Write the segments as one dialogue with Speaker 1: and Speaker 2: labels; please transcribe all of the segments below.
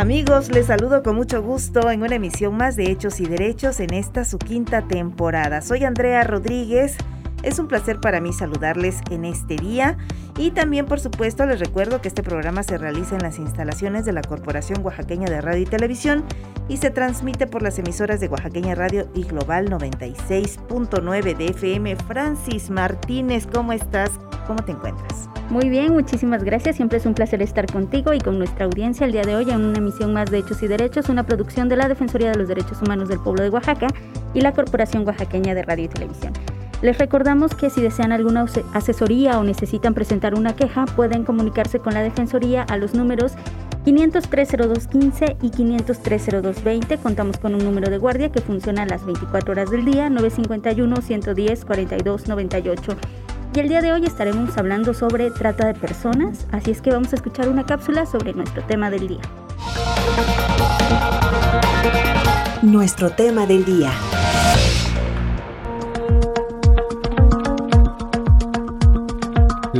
Speaker 1: Amigos, les saludo con mucho gusto en una emisión más de Hechos y Derechos en esta su quinta temporada. Soy Andrea Rodríguez. Es un placer para mí saludarles en este día y también por supuesto les recuerdo que este programa se realiza en las instalaciones de la Corporación Oaxaqueña de Radio y Televisión y se transmite por las emisoras de Oaxaqueña Radio y Global 96.9 de FM. Francis Martínez, ¿cómo estás? ¿Cómo te encuentras?
Speaker 2: Muy bien, muchísimas gracias. Siempre es un placer estar contigo y con nuestra audiencia el día de hoy en una emisión más de Hechos y Derechos, una producción de la Defensoría de los Derechos Humanos del Pueblo de Oaxaca y la Corporación Oaxaqueña de Radio y Televisión. Les recordamos que si desean alguna asesoría o necesitan presentar una queja, pueden comunicarse con la Defensoría a los números 503-0215 y 503-0220. Contamos con un número de guardia que funciona las 24 horas del día, 951-110-4298. Y el día de hoy estaremos hablando sobre trata de personas, así es que vamos a escuchar una cápsula sobre nuestro tema del día.
Speaker 3: Nuestro tema del día.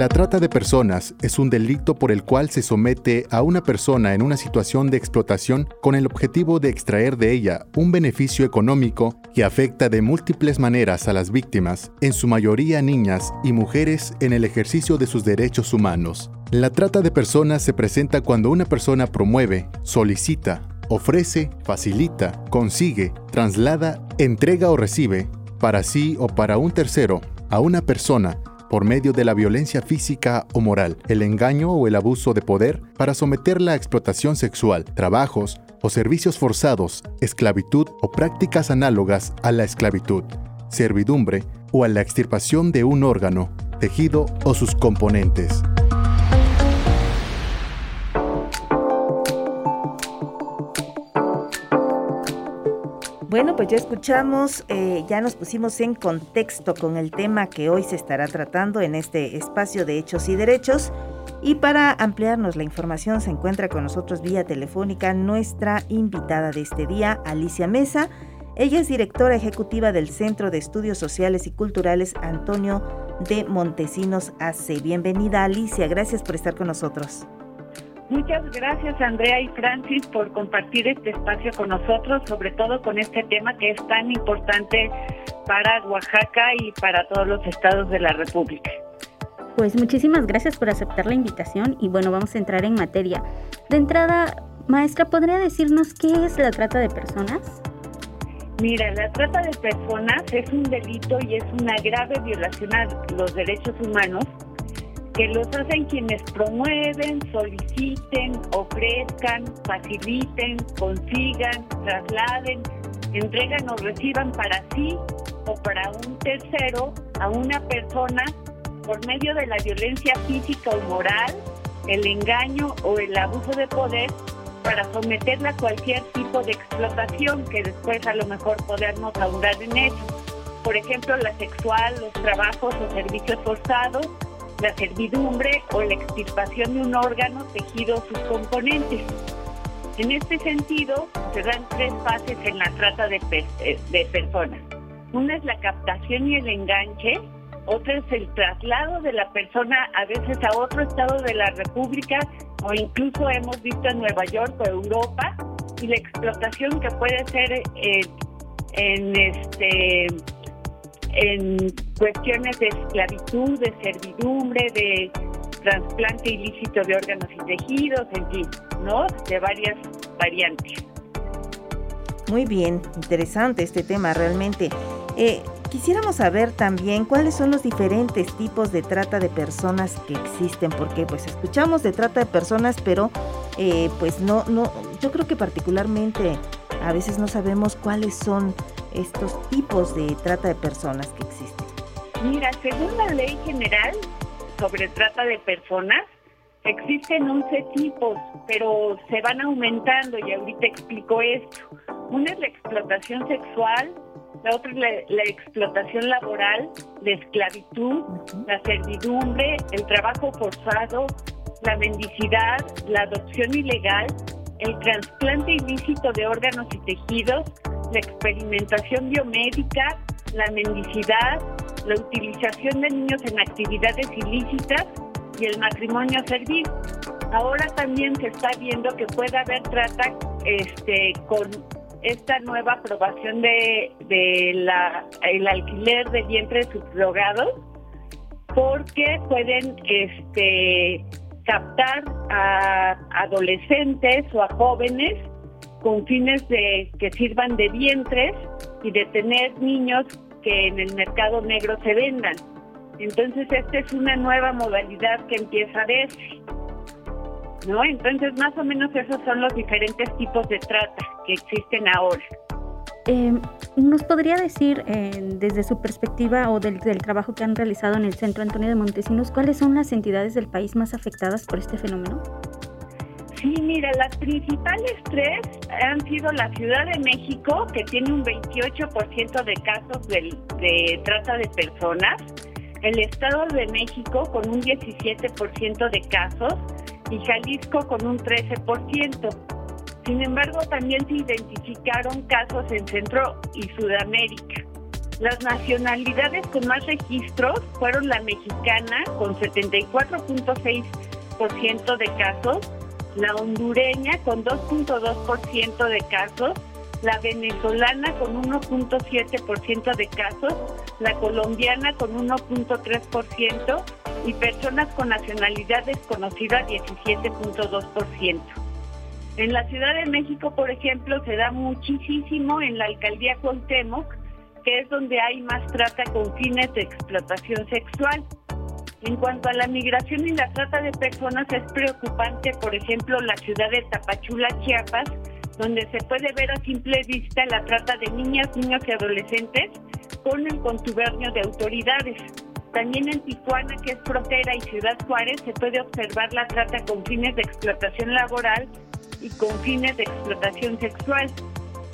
Speaker 4: La trata de personas es un delito por el cual se somete a una persona en una situación de explotación con el objetivo de extraer de ella un beneficio económico que afecta de múltiples maneras a las víctimas, en su mayoría niñas y mujeres en el ejercicio de sus derechos humanos. La trata de personas se presenta cuando una persona promueve, solicita, ofrece, facilita, consigue, traslada, entrega o recibe, para sí o para un tercero, a una persona por medio de la violencia física o moral, el engaño o el abuso de poder para someterla a explotación sexual, trabajos o servicios forzados, esclavitud o prácticas análogas a la esclavitud, servidumbre o a la extirpación de un órgano, tejido o sus componentes.
Speaker 1: Bueno, pues ya escuchamos, eh, ya nos pusimos en contexto con el tema que hoy se estará tratando en este espacio de hechos y derechos. Y para ampliarnos la información se encuentra con nosotros vía telefónica nuestra invitada de este día, Alicia Mesa. Ella es directora ejecutiva del Centro de Estudios Sociales y Culturales Antonio de Montesinos AC. Bienvenida Alicia, gracias por estar con nosotros.
Speaker 5: Muchas gracias Andrea y Francis por compartir este espacio con nosotros, sobre todo con este tema que es tan importante para Oaxaca y para todos los estados de la República.
Speaker 2: Pues muchísimas gracias por aceptar la invitación y bueno, vamos a entrar en materia. De entrada, maestra, ¿podría decirnos qué es la trata de personas?
Speaker 5: Mira, la trata de personas es un delito y es una grave violación a los derechos humanos que los hacen quienes promueven, soliciten, ofrezcan, faciliten, consigan, trasladen, entregan o reciban para sí o para un tercero a una persona por medio de la violencia física o moral, el engaño o el abuso de poder para someterla a cualquier tipo de explotación que después a lo mejor podemos ahondar en eso. Por ejemplo, la sexual, los trabajos o servicios forzados, la servidumbre o la extirpación de un órgano, tejido o sus componentes. En este sentido, se dan tres fases en la trata de, eh, de personas. Una es la captación y el enganche, otra es el traslado de la persona a veces a otro estado de la República o incluso hemos visto en Nueva York o Europa y la explotación que puede ser eh, en este en cuestiones de esclavitud, de servidumbre, de trasplante ilícito de órganos y tejidos, en fin, ¿no? De varias variantes.
Speaker 1: Muy bien, interesante este tema realmente. Eh, quisiéramos saber también cuáles son los diferentes tipos de trata de personas que existen, porque pues escuchamos de trata de personas, pero eh, pues no, no, yo creo que particularmente a veces no sabemos cuáles son estos tipos de trata de personas que existen?
Speaker 5: Mira, según la ley general sobre trata de personas, Existen 11 tipos, pero se van aumentando y ahorita explico esto. Una es la explotación sexual, la otra es la, explotación laboral, la esclavitud, la servidumbre, el trabajo forzado, la mendicidad, la adopción ilegal, el trasplante ilícito de órganos y tejidos, la experimentación biomédica, la mendicidad, la utilización de niños en actividades ilícitas y el matrimonio servil. Ahora también se está viendo que puede haber trata este, con esta nueva aprobación de, la, el alquiler de vientres subrogados porque pueden este, captar a adolescentes o a jóvenes con fines de que sirvan de vientres y de tener niños que en el mercado negro se vendan. Entonces, esta es una nueva modalidad que empieza a verse. ¿No? Entonces, más o menos esos son los diferentes tipos de trata que existen ahora.
Speaker 2: Eh, ¿Nos podría decir, desde su perspectiva o del, trabajo que han realizado en el Centro Antonio de Montesinos, cuáles son las entidades del país más afectadas por este fenómeno?
Speaker 5: Sí, mira, las principales tres han sido la Ciudad de México, que tiene un 28% de casos de, de trata de personas, el Estado de México con un 17% de casos y Jalisco con un 13%. Sin embargo, también se identificaron casos en Centro y Sudamérica. Las nacionalidades con más registros fueron la mexicana con 74.6% de casos, la hondureña con 2.2% de casos, la venezolana con 1.7% de casos, la colombiana con 1.3% y personas con nacionalidad desconocida 17.2%. En la Ciudad de México, por ejemplo, se da muchísimo en la alcaldía Cuauhtémoc, que es donde hay más trata con fines de explotación sexual. En cuanto a la migración y la trata de personas, es preocupante, por ejemplo, la ciudad de Tapachula, Chiapas, donde se puede ver a simple vista la trata de niñas, niños y adolescentes con el contubernio de autoridades. También en Tijuana, que es frontera, y Ciudad Juárez, se puede observar la trata con fines de explotación laboral y con fines de explotación sexual.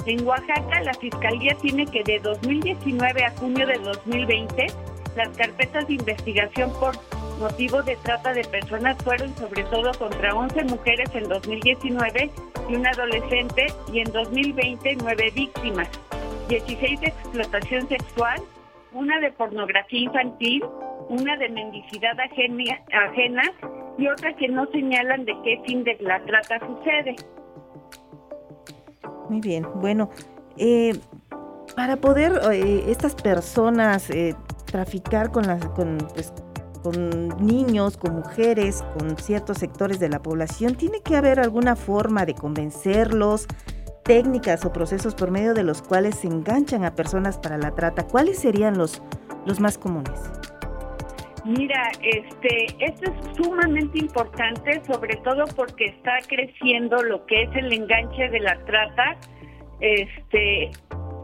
Speaker 5: En Oaxaca, la Fiscalía tiene que de 2019 a junio de 2020 las carpetas de investigación por motivo de trata de personas fueron sobre todo contra 11 mujeres en 2019 y un adolescente y en 2020 nueve víctimas, 16 de explotación sexual, una de pornografía infantil, una de mendicidad ajena, ajena y otra que no señalan de qué fin de la trata sucede.
Speaker 1: Muy bien, bueno, eh, para poder eh, estas personas eh, traficar con las pues, con niños, con mujeres, con ciertos sectores de la población, tiene que haber alguna forma de convencerlos, técnicas o procesos por medio de los cuales se enganchan a personas para la trata. ¿Cuáles serían los, los más comunes?
Speaker 5: Mira, este, esto es sumamente importante, sobre todo porque está creciendo lo que es el enganche de la trata. Este,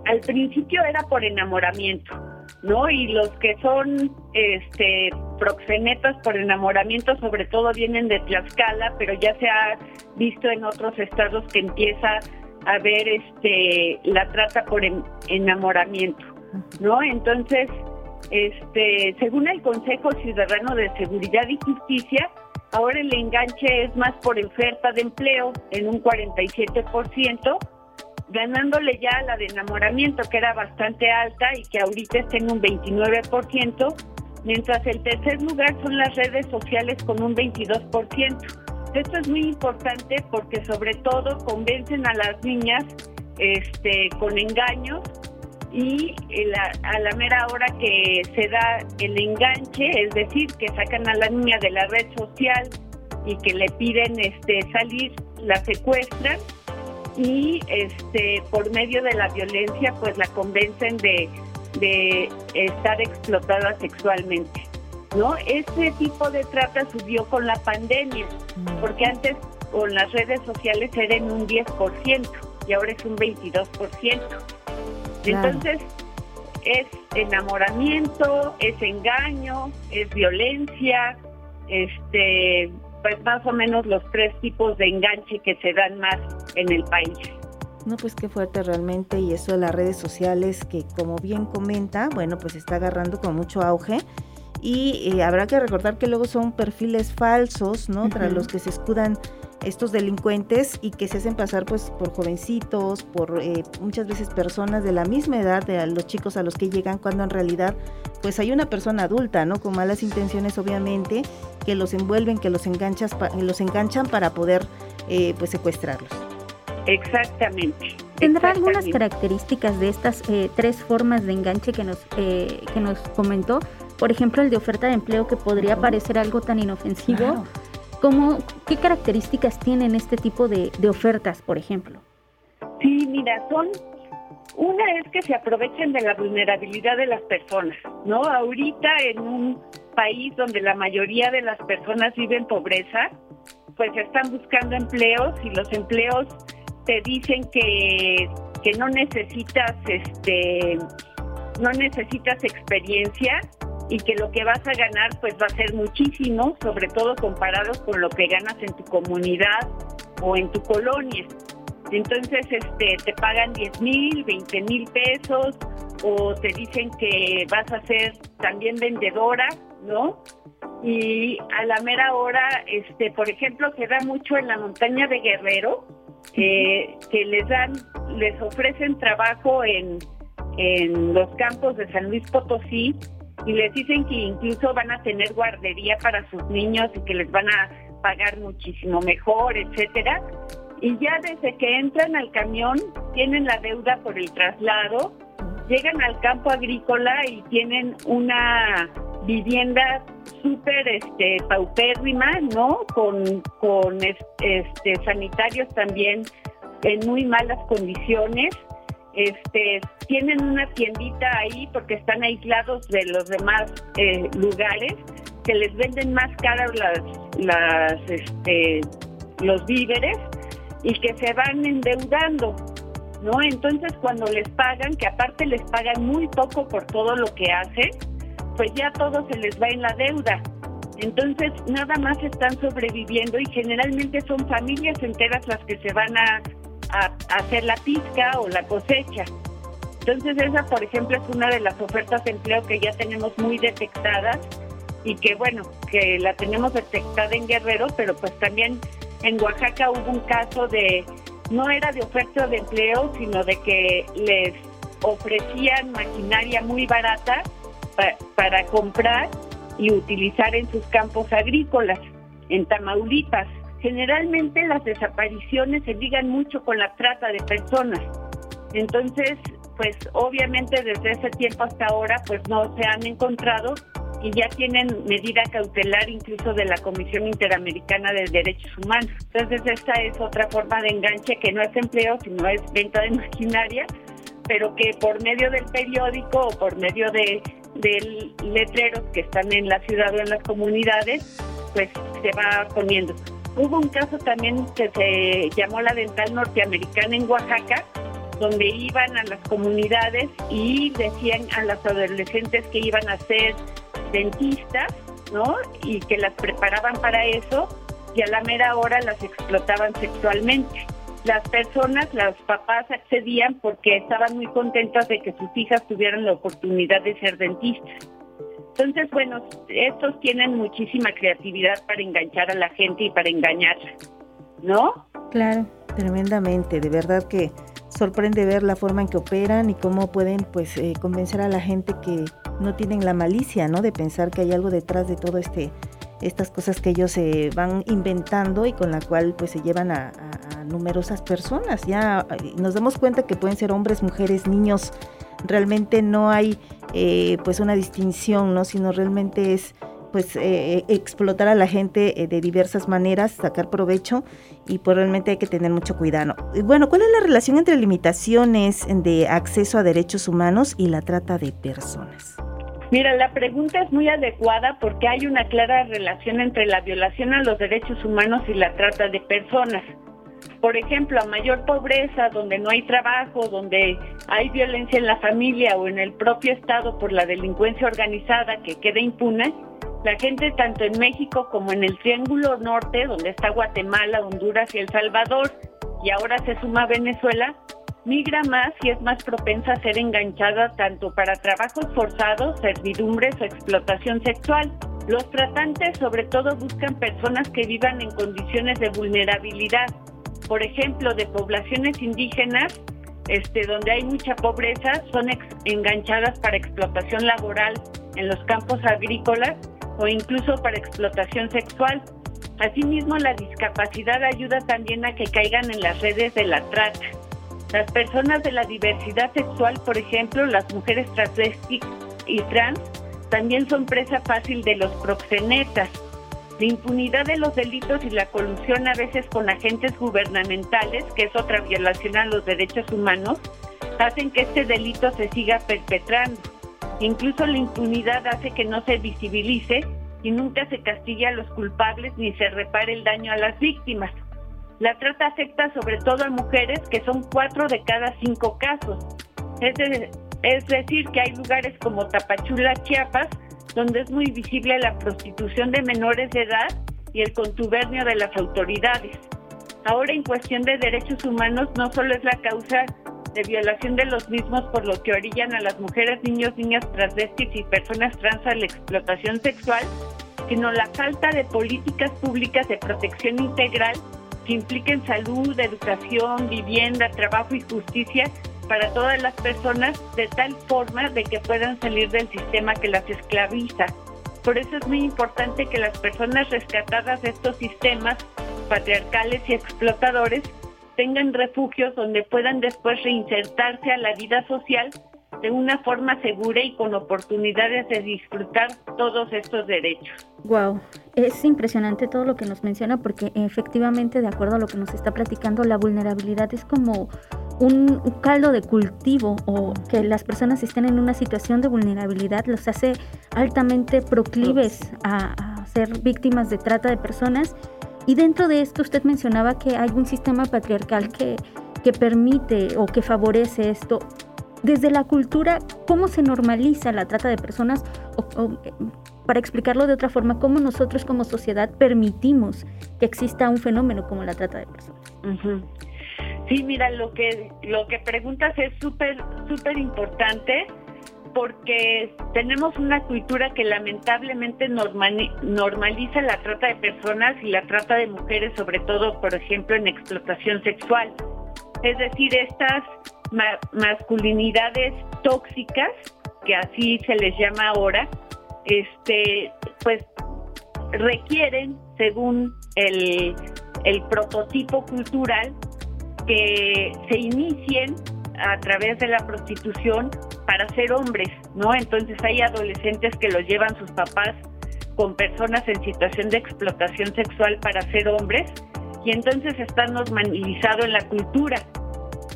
Speaker 5: al principio era por enamoramiento ¿no? Y los que son este proxenetas por enamoramiento sobre todo vienen de Tlaxcala, pero ya se ha visto en otros estados que empieza a haber este la trata por enamoramiento, ¿no? Entonces, este, según el Consejo Ciudadano de Seguridad y Justicia, ahora el enganche es más por oferta de empleo en un 47%, ganándole ya la de enamoramiento, que era bastante alta y que ahorita está en un 29%, mientras el tercer lugar son las redes sociales con un 22%. Esto es muy importante porque sobre todo convencen a las niñas este, con engaños y a la mera hora que se da el enganche, es decir, que sacan a la niña de la red social y que le piden este, salir, la secuestran y este por medio de la violencia pues la convencen de, de estar explotada sexualmente. ¿No? Este tipo de trata subió con la pandemia, mm. porque antes con las redes sociales era en un 10% y ahora es un 22%. Entonces, es enamoramiento, es engaño, es violencia, este pues más o menos los tres tipos de enganche que se dan más en el país.
Speaker 1: No, pues qué fuerte realmente y eso de las redes sociales que como bien comenta, bueno, pues está agarrando con mucho auge y eh, habrá que recordar que luego son perfiles falsos, ¿no? Para los que se escudan estos delincuentes y que se hacen pasar pues por jovencitos, por eh, muchas veces personas de la misma edad de los chicos a los que llegan cuando en realidad pues hay una persona adulta, ¿no? Con malas intenciones obviamente que los envuelven, que los enganchas, los enganchan para poder eh, pues secuestrarlos.
Speaker 5: Exactamente.
Speaker 2: ¿Tendrá algunas características de estas eh, tres formas de enganche que nos, eh, que nos comentó? Por ejemplo, el de oferta de empleo que podría parecer algo tan inofensivo. ¿Qué características tienen este tipo de, ofertas, por ejemplo?
Speaker 5: Sí, mira, son una es que se aprovechen de la vulnerabilidad de las personas, ¿no? Ahorita en un país donde la mayoría de las personas viven en pobreza, pues están buscando empleos y los empleos te dicen que, que no necesitas este no necesitas experiencia y que lo que vas a ganar pues va a ser muchísimo, sobre todo comparado con lo que ganas en tu comunidad o en tu colonia. Entonces este te pagan 10 mil, 20 mil pesos o te dicen que vas a ser también vendedora, ¿no? Y a la mera hora, este, por ejemplo, se da mucho en la montaña de Guerrero, que les dan, les ofrecen trabajo en, en los campos de San Luis Potosí y les dicen que incluso van a tener guardería para sus niños y que les van a pagar muchísimo mejor, etcétera. Y ya desde que entran al camión tienen la deuda por el traslado, llegan al campo agrícola y tienen una vivienda súper este, paupérrima, ¿no? Con, con este, sanitarios también en muy malas condiciones. Este, tienen una tiendita ahí porque están aislados de los demás eh, lugares que les venden más caras las, las, este, los víveres y que se van endeudando, ¿no? Entonces cuando les pagan, que aparte les pagan muy poco por todo lo que hacen, pues ya todo se les va en la deuda. Entonces, nada más están sobreviviendo y generalmente son familias enteras las que se van a, hacer la pizca o la cosecha. Entonces, esa, por ejemplo, es una de las ofertas de empleo que ya tenemos muy detectadas y que, bueno, que la tenemos detectada en Guerrero, pero pues también en Oaxaca hubo un caso de, no era de oferta de empleo, sino de que les ofrecían maquinaria muy barata para, comprar y utilizar en sus campos agrícolas, en Tamaulipas. Generalmente las desapariciones se ligan mucho con la trata de personas. Entonces, pues obviamente desde ese tiempo hasta ahora, pues no se han encontrado y ya tienen medida cautelar incluso de la Comisión Interamericana de Derechos Humanos. Entonces, esta es otra forma de enganche que no es empleo, sino es venta de maquinaria, pero que por medio del periódico o por medio de letreros que están en la ciudad o en las comunidades, pues se va poniendo. Hubo un caso también que se llamó la dental norteamericana en Oaxaca, donde iban a las comunidades y decían a las adolescentes que iban a ser dentistas, ¿no? Y que las preparaban para eso y a la mera hora las explotaban sexualmente las personas, los papás accedían porque estaban muy contentas de que sus hijas tuvieran la oportunidad de ser dentistas. Entonces, bueno, estos tienen muchísima creatividad para enganchar a la gente y para engañarla, ¿no?
Speaker 1: Claro, tremendamente, de verdad que sorprende ver la forma en que operan y cómo pueden pues eh, convencer a la gente que no tienen la malicia, ¿no? De pensar que hay algo detrás de todo este estas cosas que ellos se van inventando y con la cual pues se llevan a, numerosas personas. Ya eh, nos damos cuenta que pueden ser hombres, mujeres, niños. Realmente no hay eh, pues una distinción, ¿no? Sino realmente es pues eh, explotar a la gente de diversas maneras, sacar provecho y pues realmente hay que tener mucho cuidado. Bueno, ¿cuál es la relación entre limitaciones de acceso a derechos humanos y la trata de personas?
Speaker 5: Mira, la pregunta es muy adecuada porque hay una clara relación entre la violación a los derechos humanos y la trata de personas. Por ejemplo, a mayor pobreza, donde no hay trabajo, donde hay violencia en la familia o en el propio Estado por la delincuencia organizada que queda impune, La gente tanto en México como en el Triángulo Norte, donde está Guatemala, Honduras y El Salvador, y ahora se suma Venezuela, migra más y es más propensa a ser enganchada tanto para trabajos forzados, servidumbres o explotación sexual. Los tratantes sobre todo buscan personas que vivan en condiciones de vulnerabilidad, por ejemplo, de poblaciones indígenas, este, donde hay mucha pobreza, son enganchadas para explotación laboral en los campos agrícolas o incluso para explotación sexual. Asimismo, la discapacidad ayuda también a que caigan en las redes de la trata. Las personas de la diversidad sexual, por ejemplo, las mujeres travestis y trans, también son presa fácil de los proxenetas. La impunidad de los delitos y la colusión a veces con agentes gubernamentales, que es otra violación a los derechos humanos, hacen que este delito se siga perpetrando. Incluso la impunidad hace que no se visibilice y nunca se castigue a los culpables ni se repare el daño a las víctimas. La trata afecta sobre todo a mujeres, que son cuatro de cada cinco casos. Es, es decir, que hay lugares como Tapachula, Chiapas, donde es muy visible la prostitución de menores de edad y el contubernio de las autoridades. Ahora, en cuestión de derechos humanos, no solo es la causa de violación de los mismos por lo que orillan a las mujeres, niños, niñas transvestis y personas trans a la explotación sexual, sino la falta de políticas públicas de protección integral que impliquen salud, educación, vivienda, trabajo y justicia para todas las personas de tal forma de que puedan salir del sistema que las esclaviza. Por eso es muy importante que las personas rescatadas de estos sistemas patriarcales y explotadores tengan refugios donde puedan después reinsertarse a la vida social de una forma segura y con oportunidades de disfrutar todos estos derechos.
Speaker 2: Wow, es impresionante todo lo que nos menciona porque efectivamente, de acuerdo a lo que nos está platicando, la vulnerabilidad es como un caldo de cultivo o que las personas estén en una situación de vulnerabilidad los hace altamente proclives a, a ser víctimas de trata de personas. Y dentro de esto usted mencionaba que hay un sistema patriarcal que, que permite o que favorece esto desde la cultura, ¿cómo se normaliza la trata de personas? O, para explicarlo de otra forma, ¿cómo nosotros como sociedad permitimos que exista un fenómeno como la trata de personas?
Speaker 5: Sí, mira, lo que, lo que preguntas es súper, súper importante porque tenemos una cultura que lamentablemente normaliza la trata de personas y la trata de mujeres, sobre todo, por ejemplo, en explotación sexual. Es decir, estas masculinidades tóxicas, que así se les llama ahora, este, pues requieren, según el, el prototipo cultural, que se inicien a través de la prostitución para ser hombres, ¿no? Entonces hay adolescentes que los llevan sus papás con personas en situación de explotación sexual para ser hombres y entonces está normalizado en la cultura.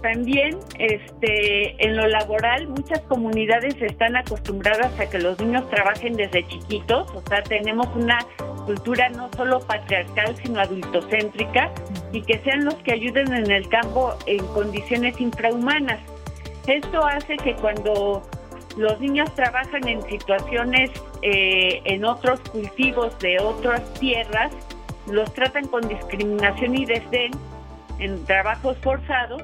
Speaker 5: También este, en lo laboral muchas comunidades están acostumbradas a que los niños trabajen desde chiquitos, o sea, tenemos una cultura no solo patriarcal, sino adultocéntrica, y que sean los que ayuden en el campo en condiciones infrahumanas. Esto hace que cuando los niños trabajan en situaciones, eh, en otros cultivos de otras tierras, los tratan con discriminación y desdén en trabajos forzados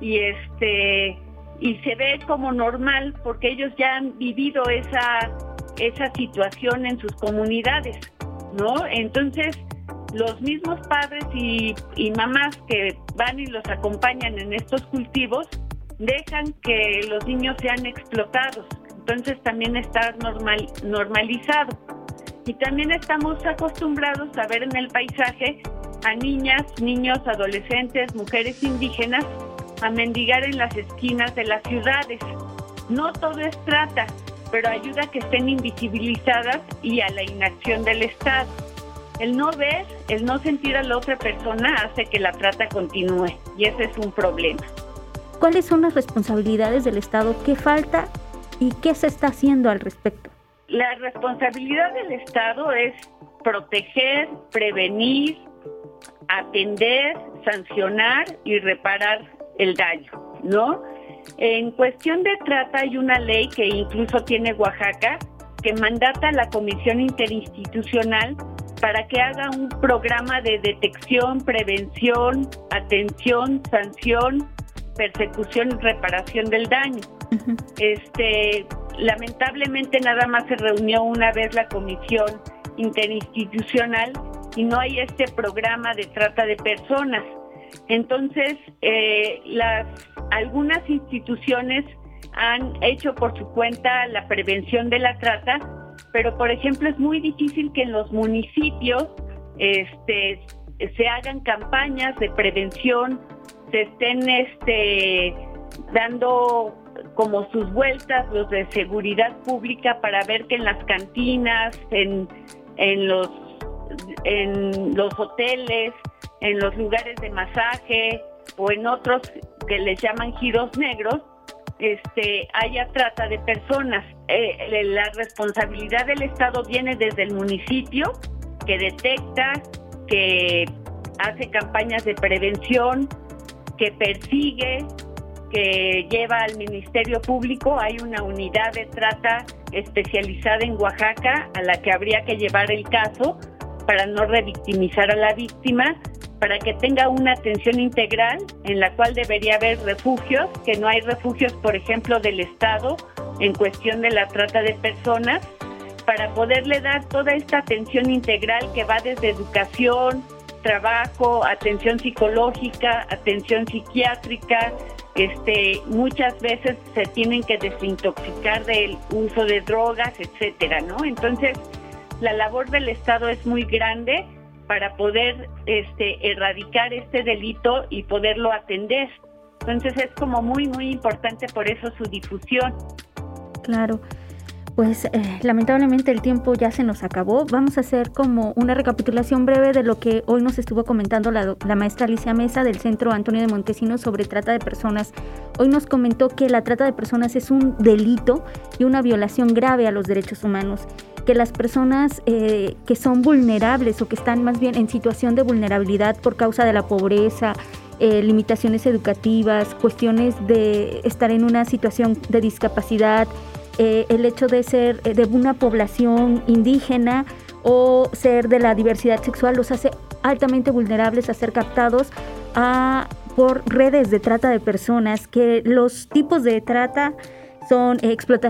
Speaker 5: y este y se ve como normal porque ellos ya han vivido esa esa situación en sus comunidades, ¿no? Entonces, los mismos padres y, mamás que van y los acompañan en estos cultivos dejan que los niños sean explotados. Entonces también está normal, normalizado. Y también estamos acostumbrados a ver en el paisaje a niñas, niños, adolescentes, mujeres indígenas a mendigar en las esquinas de las ciudades. No todo es trata, pero ayuda a que estén invisibilizadas y a la inacción del Estado. El no ver, el no sentir a la otra persona hace que la trata continúe y ese es un problema.
Speaker 2: ¿Cuáles son las responsabilidades del Estado? ¿Qué falta y qué se está haciendo al respecto?
Speaker 5: La responsabilidad del Estado es proteger, prevenir, atender, sancionar y reparar el daño, ¿no? En cuestión de trata hay una ley que incluso tiene Oaxaca, que mandata a la Comisión Interinstitucional para que haga un programa de detección, prevención, atención, sanción, persecución y reparación del daño. Este, lamentablemente nada más se reunió una vez la comisión interinstitucional y no hay este programa de trata de personas. Entonces, eh, las algunas instituciones han hecho por su cuenta la prevención de la trata, pero por ejemplo es muy difícil que en los municipios este, se hagan campañas de prevención, se estén este, dando como sus vueltas los de seguridad pública para ver que en las cantinas, en, en los en los hoteles, en los lugares de masaje o en otros que les llaman giros negros, este, haya trata de personas. Eh, la responsabilidad del Estado viene desde el municipio, que detecta, que hace campañas de prevención, que persigue, que lleva al Ministerio Público. Hay una unidad de trata especializada en Oaxaca a la que habría que llevar el caso para no revictimizar a la víctima para que tenga una atención integral en la cual debería haber refugios, que no hay refugios, por ejemplo, del Estado en cuestión de la trata de personas, para poderle dar toda esta atención integral que va desde educación, trabajo, atención psicológica, atención psiquiátrica, este, muchas veces se tienen que desintoxicar del uso de drogas, etcétera, ¿no? Entonces, la labor del Estado es muy grande para poder este, erradicar este delito y poderlo atender. Entonces es como muy, muy importante por eso su difusión.
Speaker 2: Claro. Pues eh, lamentablemente el tiempo ya se nos acabó. Vamos a hacer como una recapitulación breve de lo que hoy nos estuvo comentando la, la, maestra Alicia Mesa del Centro Antonio de Montesinos sobre trata de personas. Hoy nos comentó que la trata de personas es un delito y una violación grave a los derechos humanos que las personas eh, que son vulnerables o que están más bien en situación de vulnerabilidad por causa de la pobreza, eh, limitaciones educativas, cuestiones de estar en una situación de discapacidad, eh, el hecho de ser de una población indígena o ser de la diversidad sexual los hace altamente vulnerables a ser captados a, por redes de trata de personas, que los tipos de trata son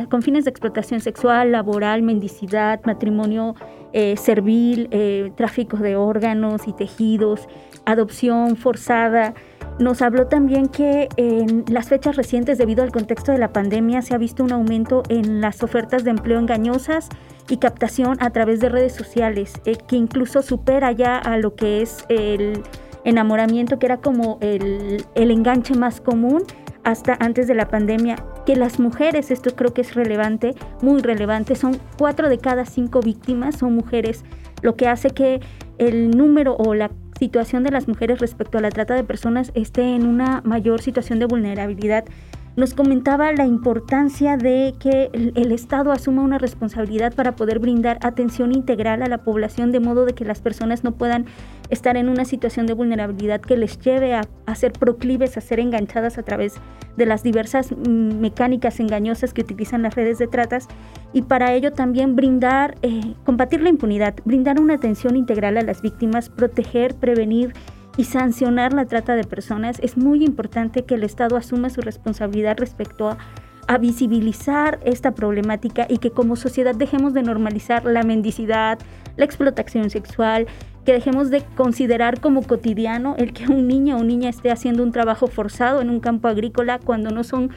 Speaker 2: con fines de explotación sexual, laboral, mendicidad, matrimonio eh, servil, eh, tráfico de órganos y tejidos, adopción forzada. Nos habló también que en las fechas recientes, debido al contexto de la pandemia, se ha visto un aumento en las ofertas de empleo engañosas y captación a través de redes sociales, eh, que incluso supera ya a lo que es el enamoramiento, que era como el, el enganche más común hasta antes de la pandemia, que las mujeres, esto creo que es relevante, muy relevante, son cuatro de cada cinco víctimas son mujeres, lo que hace que el número o la situación de las mujeres respecto a la trata de personas esté en una mayor situación de vulnerabilidad nos comentaba la importancia de que el, Estado asuma una responsabilidad para poder brindar atención integral a la población de modo de que las personas no puedan estar en una situación de vulnerabilidad que les lleve a, ser proclives, a ser enganchadas a través de las diversas mm, mecánicas engañosas que utilizan las redes de tratas y para ello también brindar, eh, combatir la impunidad, brindar una atención integral a las víctimas, proteger, prevenir, y sancionar la trata de personas, es muy importante que el Estado asuma su responsabilidad respecto a, visibilizar esta problemática y que como sociedad dejemos de normalizar la mendicidad, la explotación sexual, que dejemos de considerar como cotidiano el que un niño o niña esté haciendo un trabajo forzado en un campo agrícola cuando no son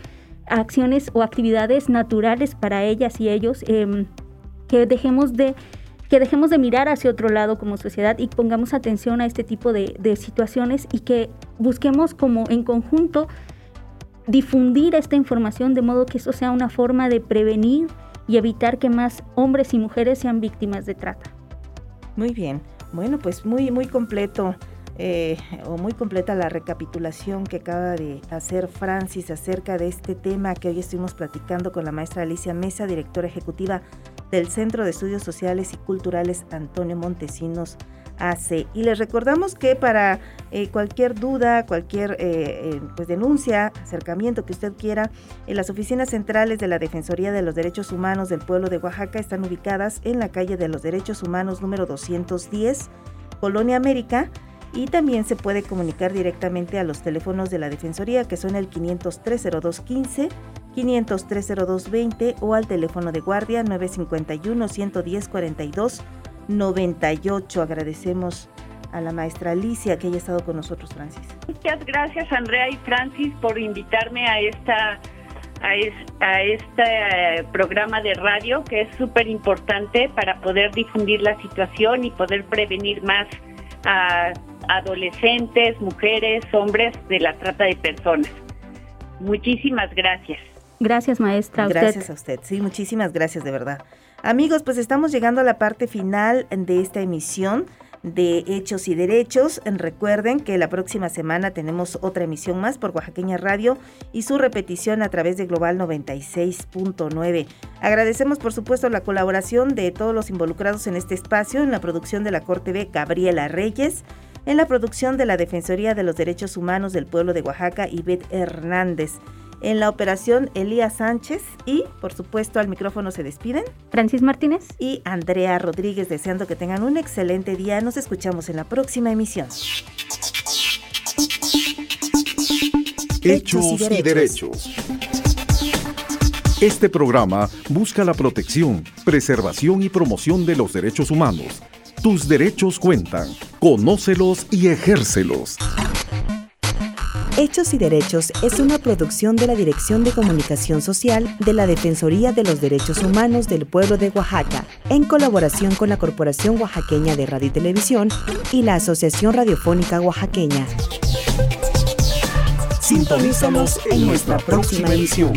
Speaker 2: acciones o actividades naturales para ellas y ellos, em, que dejemos de que dejemos de mirar hacia otro lado como sociedad y pongamos atención a este tipo de, situaciones y que busquemos como en conjunto difundir esta información de modo que eso sea una forma de prevenir y evitar que más hombres y mujeres sean víctimas de trata.
Speaker 1: Muy bien, bueno, pues muy, muy completo. Eh, o muy completa la recapitulación que acaba de hacer Francis acerca de este tema que hoy estuvimos platicando con la maestra Alicia Mesa, directora ejecutiva del Centro de Estudios Sociales y Culturales Antonio Montesinos AC. Y les recordamos que para eh, cualquier duda, cualquier eh, eh, pues denuncia, acercamiento que usted quiera, en las oficinas centrales de la Defensoría de los Derechos Humanos del pueblo de Oaxaca están ubicadas en la calle de los Derechos Humanos número 210, Colonia América. Y también se puede comunicar directamente a los teléfonos de la Defensoría, que son el 503-0215, 503-0220 o al teléfono de guardia 951-110-42-98. Agradecemos a la maestra Alicia que haya estado con nosotros, Francis.
Speaker 5: Muchas gracias, Andrea y Francis, por invitarme a esta a, este eh, programa de radio que es súper importante para poder difundir la situación y poder prevenir más a adolescentes, mujeres, hombres de la trata de personas. Muchísimas gracias.
Speaker 2: Gracias, maestra.
Speaker 1: gracias a usted. Sí, muchísimas gracias, de verdad. Amigos, pues estamos llegando a la parte final de esta emisión de Hechos y Derechos. Recuerden que la próxima semana tenemos otra emisión más por Oaxaqueña Radio y su repetición a través de Global 96.9. Agradecemos por supuesto la colaboración de todos los involucrados en este espacio, en la producción de la Corte B, Gabriela Reyes, en la producción de la Defensoría de los Derechos Humanos del Pueblo de Oaxaca, Ivette Hernández en la operación Elías Sánchez y por supuesto al micrófono se despiden
Speaker 2: Francis Martínez
Speaker 1: y Andrea Rodríguez deseando que tengan un excelente día. Nos escuchamos en la próxima emisión.
Speaker 6: Hechos y derechos. Este programa busca la protección, preservación y promoción de los derechos humanos. Tus derechos cuentan. Conócelos y ejércelos.
Speaker 3: Hechos y Derechos es una producción de la Dirección de Comunicación Social de la Defensoría de los Derechos Humanos del Pueblo de Oaxaca, en colaboración con la Corporación Oaxaqueña de Radio y Televisión y la Asociación Radiofónica Oaxaqueña.
Speaker 6: Sintonízanos en nuestra próxima edición.